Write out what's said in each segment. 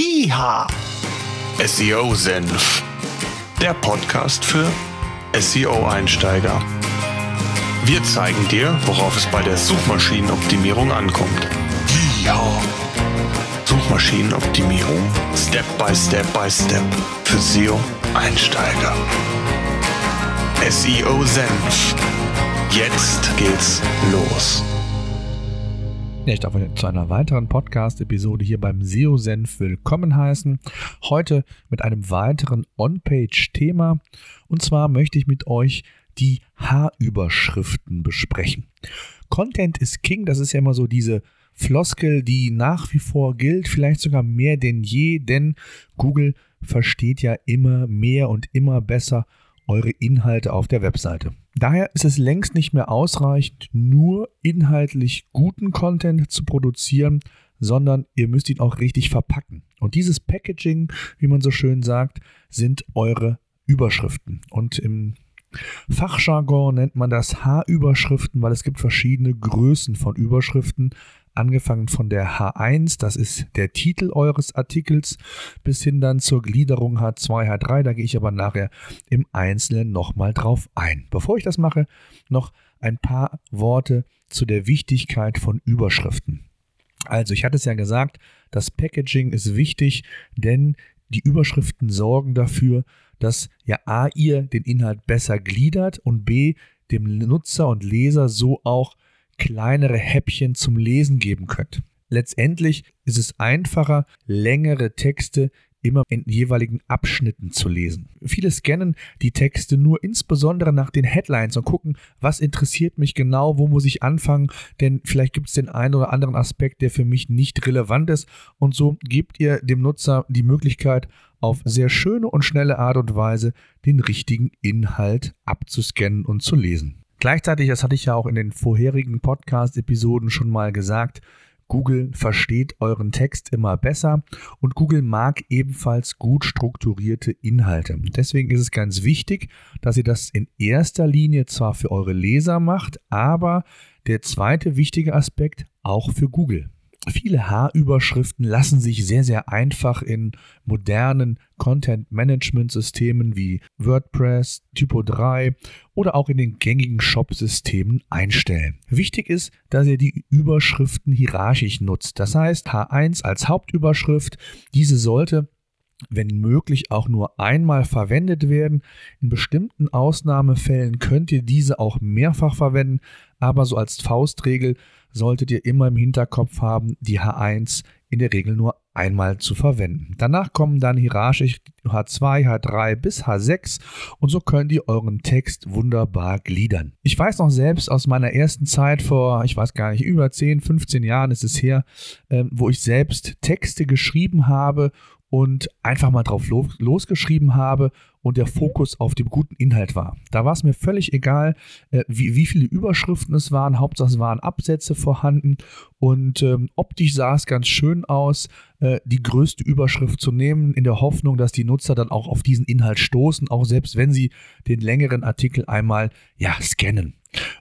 IHA SEO Senf. Der Podcast für SEO-Einsteiger. Wir zeigen dir, worauf es bei der Suchmaschinenoptimierung ankommt. IHA Suchmaschinenoptimierung Step by Step by Step für SEO-Einsteiger. SEO Senf. Jetzt geht's los. Darf euch zu einer weiteren Podcast-Episode hier beim SEO-Senf willkommen heißen. Heute mit einem weiteren On-Page-Thema. Und zwar möchte ich mit euch die H-Überschriften besprechen. Content is King, das ist ja immer so diese Floskel, die nach wie vor gilt, vielleicht sogar mehr denn je, denn Google versteht ja immer mehr und immer besser eure Inhalte auf der Webseite. Daher ist es längst nicht mehr ausreichend, nur inhaltlich guten Content zu produzieren, sondern ihr müsst ihn auch richtig verpacken. Und dieses Packaging, wie man so schön sagt, sind eure Überschriften. Und im Fachjargon nennt man das H-Überschriften, weil es gibt verschiedene Größen von Überschriften angefangen von der H1, das ist der Titel eures Artikels, bis hin dann zur Gliederung H2, H3. Da gehe ich aber nachher im Einzelnen nochmal drauf ein. Bevor ich das mache, noch ein paar Worte zu der Wichtigkeit von Überschriften. Also, ich hatte es ja gesagt, das Packaging ist wichtig, denn die Überschriften sorgen dafür, dass ja A, ihr den Inhalt besser gliedert und B, dem Nutzer und Leser so auch kleinere Häppchen zum Lesen geben könnt. Letztendlich ist es einfacher, längere Texte immer in jeweiligen Abschnitten zu lesen. Viele scannen die Texte nur insbesondere nach den Headlines und gucken, was interessiert mich genau, wo muss ich anfangen, denn vielleicht gibt es den einen oder anderen Aspekt, der für mich nicht relevant ist und so gebt ihr dem Nutzer die Möglichkeit, auf sehr schöne und schnelle Art und Weise den richtigen Inhalt abzuscannen und zu lesen. Gleichzeitig, das hatte ich ja auch in den vorherigen Podcast-Episoden schon mal gesagt, Google versteht euren Text immer besser und Google mag ebenfalls gut strukturierte Inhalte. Deswegen ist es ganz wichtig, dass ihr das in erster Linie zwar für eure Leser macht, aber der zweite wichtige Aspekt auch für Google. Viele H-Überschriften lassen sich sehr, sehr einfach in modernen Content-Management-Systemen wie WordPress, Typo 3 oder auch in den gängigen Shop-Systemen einstellen. Wichtig ist, dass ihr die Überschriften hierarchisch nutzt. Das heißt, H1 als Hauptüberschrift, diese sollte wenn möglich auch nur einmal verwendet werden. In bestimmten Ausnahmefällen könnt ihr diese auch mehrfach verwenden, aber so als Faustregel solltet ihr immer im Hinterkopf haben, die H1 in der Regel nur einmal zu verwenden. Danach kommen dann hierarchisch H2, H3 bis H6 und so könnt ihr euren Text wunderbar gliedern. Ich weiß noch selbst aus meiner ersten Zeit vor, ich weiß gar nicht, über 10, 15 Jahren ist es her, äh, wo ich selbst Texte geschrieben habe und einfach mal drauf losgeschrieben habe und der Fokus auf dem guten Inhalt war. Da war es mir völlig egal, äh, wie, wie viele Überschriften es waren. Hauptsache es waren Absätze vorhanden und ähm, optisch sah es ganz schön aus, äh, die größte Überschrift zu nehmen, in der Hoffnung, dass die Nutzer dann auch auf diesen Inhalt stoßen, auch selbst wenn sie den längeren Artikel einmal ja scannen.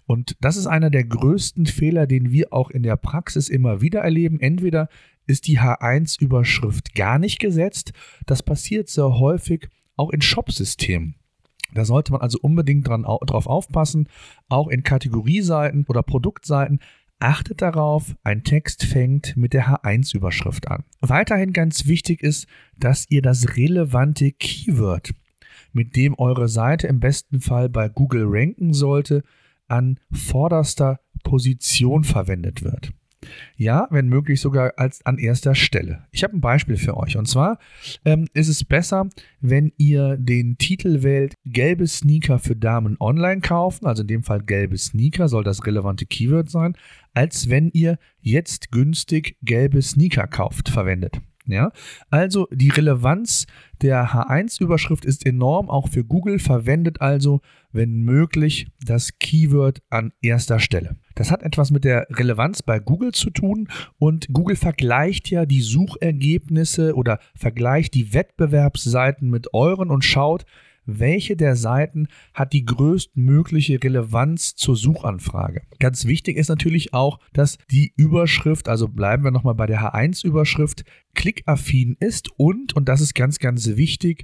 Und das ist einer der größten Fehler, den wir auch in der Praxis immer wieder erleben. Entweder ist die H1-Überschrift gar nicht gesetzt. Das passiert sehr häufig auch in Shop-Systemen. Da sollte man also unbedingt dran, drauf aufpassen, auch in Kategorieseiten oder Produktseiten. Achtet darauf, ein Text fängt mit der H1-Überschrift an. Weiterhin ganz wichtig ist, dass ihr das relevante Keyword, mit dem eure Seite im besten Fall bei Google ranken sollte, an vorderster Position verwendet wird. Ja, wenn möglich sogar als an erster Stelle. Ich habe ein Beispiel für euch. Und zwar ähm, ist es besser, wenn ihr den Titel wählt, gelbe Sneaker für Damen online kaufen, also in dem Fall gelbe Sneaker soll das relevante Keyword sein, als wenn ihr jetzt günstig gelbe Sneaker kauft, verwendet. Ja, also die Relevanz der H1-Überschrift ist enorm, auch für Google, verwendet also, wenn möglich, das Keyword an erster Stelle. Das hat etwas mit der Relevanz bei Google zu tun und Google vergleicht ja die Suchergebnisse oder vergleicht die Wettbewerbsseiten mit euren und schaut, welche der Seiten hat die größtmögliche Relevanz zur Suchanfrage. Ganz wichtig ist natürlich auch, dass die Überschrift, also bleiben wir nochmal bei der H1-Überschrift, klickaffin ist und, und das ist ganz, ganz wichtig,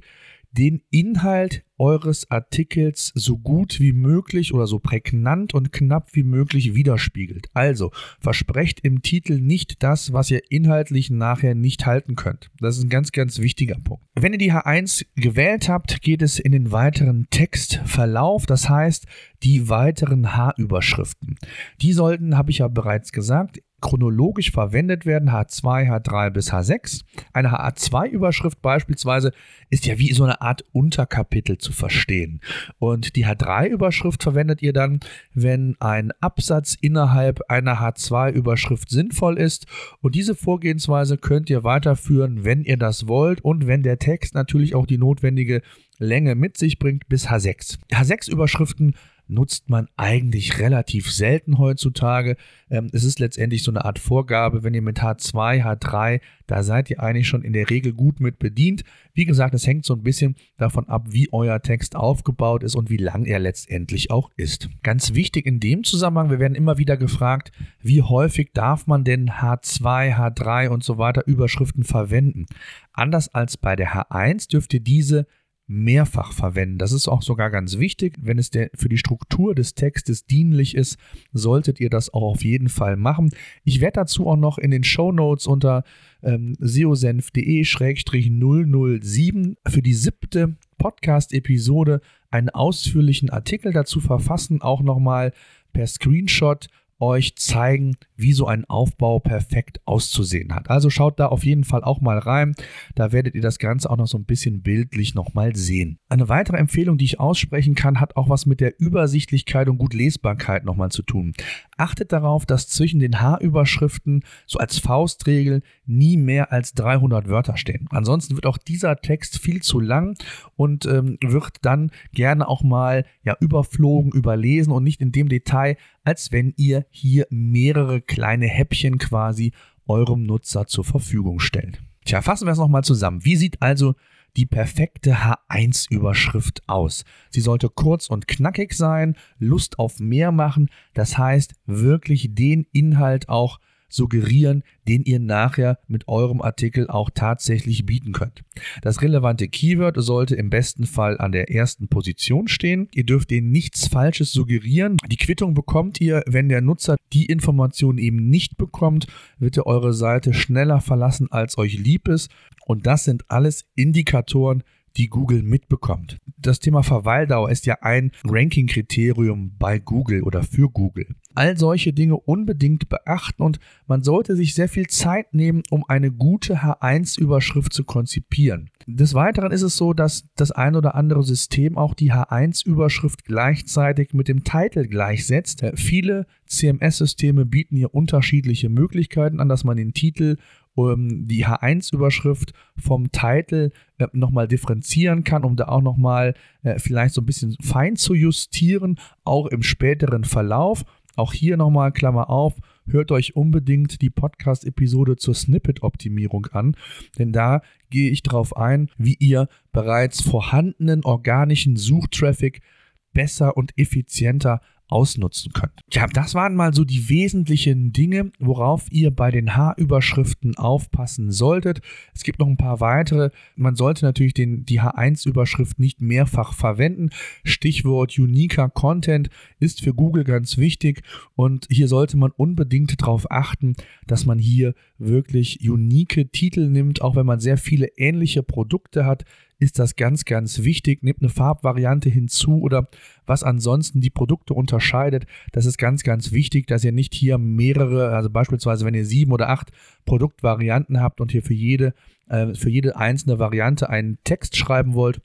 den Inhalt eures Artikels so gut wie möglich oder so prägnant und knapp wie möglich widerspiegelt. Also versprecht im Titel nicht das, was ihr inhaltlich nachher nicht halten könnt. Das ist ein ganz, ganz wichtiger Punkt. Wenn ihr die H1 gewählt habt, geht es in den weiteren Textverlauf, das heißt die weiteren H-Überschriften. Die sollten, habe ich ja bereits gesagt, chronologisch verwendet werden, H2, H3 bis H6. Eine H2-Überschrift beispielsweise ist ja wie so eine Art Unterkapitel zu verstehen. Und die H3-Überschrift verwendet ihr dann, wenn ein Absatz innerhalb einer H2-Überschrift sinnvoll ist. Und diese Vorgehensweise könnt ihr weiterführen, wenn ihr das wollt und wenn der Text natürlich auch die notwendige Länge mit sich bringt bis H6. H6-Überschriften nutzt man eigentlich relativ selten heutzutage. Ähm, es ist letztendlich so eine Art Vorgabe, wenn ihr mit H2, H3, da seid ihr eigentlich schon in der Regel gut mit bedient. Wie gesagt, es hängt so ein bisschen davon ab, wie euer Text aufgebaut ist und wie lang er letztendlich auch ist. Ganz wichtig in dem Zusammenhang, wir werden immer wieder gefragt, wie häufig darf man denn H2, H3 und so weiter Überschriften verwenden? Anders als bei der H1 dürft ihr diese mehrfach verwenden. Das ist auch sogar ganz wichtig. Wenn es der, für die Struktur des Textes dienlich ist, solltet ihr das auch auf jeden Fall machen. Ich werde dazu auch noch in den Show Notes unter ähm, seosenf.de-007 für die siebte Podcast-Episode einen ausführlichen Artikel dazu verfassen, auch nochmal per Screenshot euch zeigen, wie so ein Aufbau perfekt auszusehen hat. Also schaut da auf jeden Fall auch mal rein. Da werdet ihr das Ganze auch noch so ein bisschen bildlich nochmal sehen. Eine weitere Empfehlung, die ich aussprechen kann, hat auch was mit der Übersichtlichkeit und gut Lesbarkeit nochmal zu tun. Achtet darauf, dass zwischen den H-Überschriften so als Faustregel nie mehr als 300 Wörter stehen. Ansonsten wird auch dieser Text viel zu lang und ähm, wird dann gerne auch mal ja überflogen, überlesen und nicht in dem Detail, als wenn ihr hier mehrere kleine Häppchen quasi eurem Nutzer zur Verfügung stellt. Tja, fassen wir es nochmal zusammen. Wie sieht also die perfekte H1-Überschrift aus. Sie sollte kurz und knackig sein, Lust auf mehr machen, das heißt wirklich den Inhalt auch suggerieren, den ihr nachher mit eurem Artikel auch tatsächlich bieten könnt. Das relevante Keyword sollte im besten Fall an der ersten Position stehen. Ihr dürft denen nichts Falsches suggerieren. Die Quittung bekommt ihr, wenn der Nutzer die Information eben nicht bekommt, wird er eure Seite schneller verlassen, als euch lieb ist. Und das sind alles Indikatoren, die Google mitbekommt. Das Thema Verweildauer ist ja ein Ranking-Kriterium bei Google oder für Google. All solche Dinge unbedingt beachten und man sollte sich sehr viel Zeit nehmen, um eine gute H1-Überschrift zu konzipieren. Des Weiteren ist es so, dass das ein oder andere System auch die H1-Überschrift gleichzeitig mit dem Titel gleichsetzt. Viele CMS-Systeme bieten hier unterschiedliche Möglichkeiten an, dass man den Titel um die H1-Überschrift vom Titel äh, nochmal differenzieren kann, um da auch nochmal äh, vielleicht so ein bisschen fein zu justieren, auch im späteren Verlauf. Auch hier nochmal Klammer auf, hört euch unbedingt die Podcast-Episode zur Snippet-Optimierung an, denn da gehe ich darauf ein, wie ihr bereits vorhandenen organischen Suchtraffic besser und effizienter ausnutzen könnt. Ja, das waren mal so die wesentlichen Dinge, worauf ihr bei den H-Überschriften aufpassen solltet. Es gibt noch ein paar weitere. Man sollte natürlich den, die H1-Überschrift nicht mehrfach verwenden. Stichwort uniker Content ist für Google ganz wichtig und hier sollte man unbedingt darauf achten, dass man hier wirklich unique Titel nimmt, auch wenn man sehr viele ähnliche Produkte hat ist das ganz, ganz wichtig. Nehmt eine Farbvariante hinzu oder was ansonsten die Produkte unterscheidet. Das ist ganz, ganz wichtig, dass ihr nicht hier mehrere, also beispielsweise wenn ihr sieben oder acht Produktvarianten habt und hier für jede, äh, für jede einzelne Variante einen Text schreiben wollt,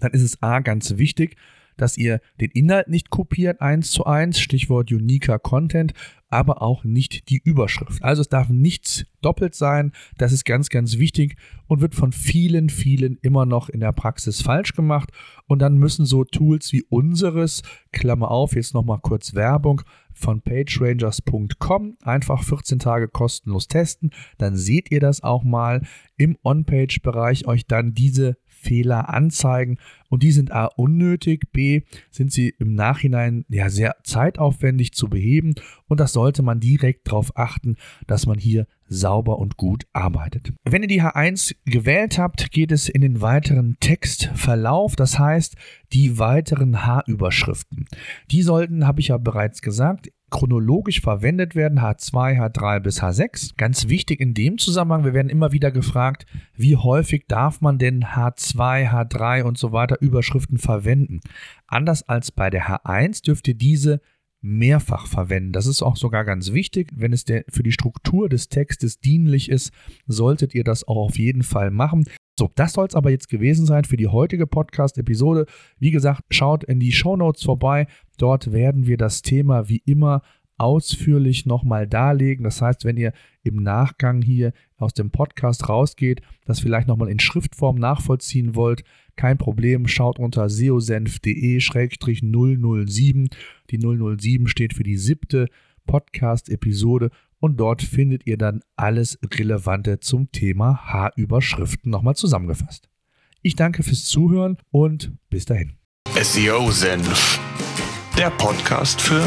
dann ist es A ganz wichtig, dass ihr den Inhalt nicht kopiert eins zu eins, Stichwort uniker Content, aber auch nicht die Überschrift. Also es darf nichts doppelt sein, das ist ganz, ganz wichtig und wird von vielen, vielen immer noch in der Praxis falsch gemacht. Und dann müssen so Tools wie unseres, Klammer auf, jetzt nochmal kurz Werbung, von pagerangers.com einfach 14 Tage kostenlos testen, dann seht ihr das auch mal im On-Page-Bereich euch dann diese Fehler anzeigen. Und die sind A unnötig, B sind sie im Nachhinein ja sehr zeitaufwendig zu beheben. Und das sollte man direkt darauf achten, dass man hier sauber und gut arbeitet. Wenn ihr die H1 gewählt habt, geht es in den weiteren Textverlauf, das heißt die weiteren H-Überschriften. Die sollten, habe ich ja bereits gesagt, chronologisch verwendet werden, H2, H3 bis H6. Ganz wichtig in dem Zusammenhang, wir werden immer wieder gefragt, wie häufig darf man denn H2, H3 und so weiter Überschriften verwenden. Anders als bei der H1 dürft ihr diese mehrfach verwenden. Das ist auch sogar ganz wichtig. Wenn es der, für die Struktur des Textes dienlich ist, solltet ihr das auch auf jeden Fall machen. So, das soll es aber jetzt gewesen sein für die heutige Podcast-Episode. Wie gesagt, schaut in die Show Notes vorbei. Dort werden wir das Thema wie immer ausführlich nochmal darlegen. Das heißt, wenn ihr im Nachgang hier aus dem Podcast rausgeht, das vielleicht nochmal in Schriftform nachvollziehen wollt, kein Problem, schaut unter seosenf.de-007. Die 007 steht für die siebte Podcast-Episode und dort findet ihr dann alles Relevante zum Thema H-Überschriften nochmal zusammengefasst. Ich danke fürs Zuhören und bis dahin. SEO Senf, der Podcast für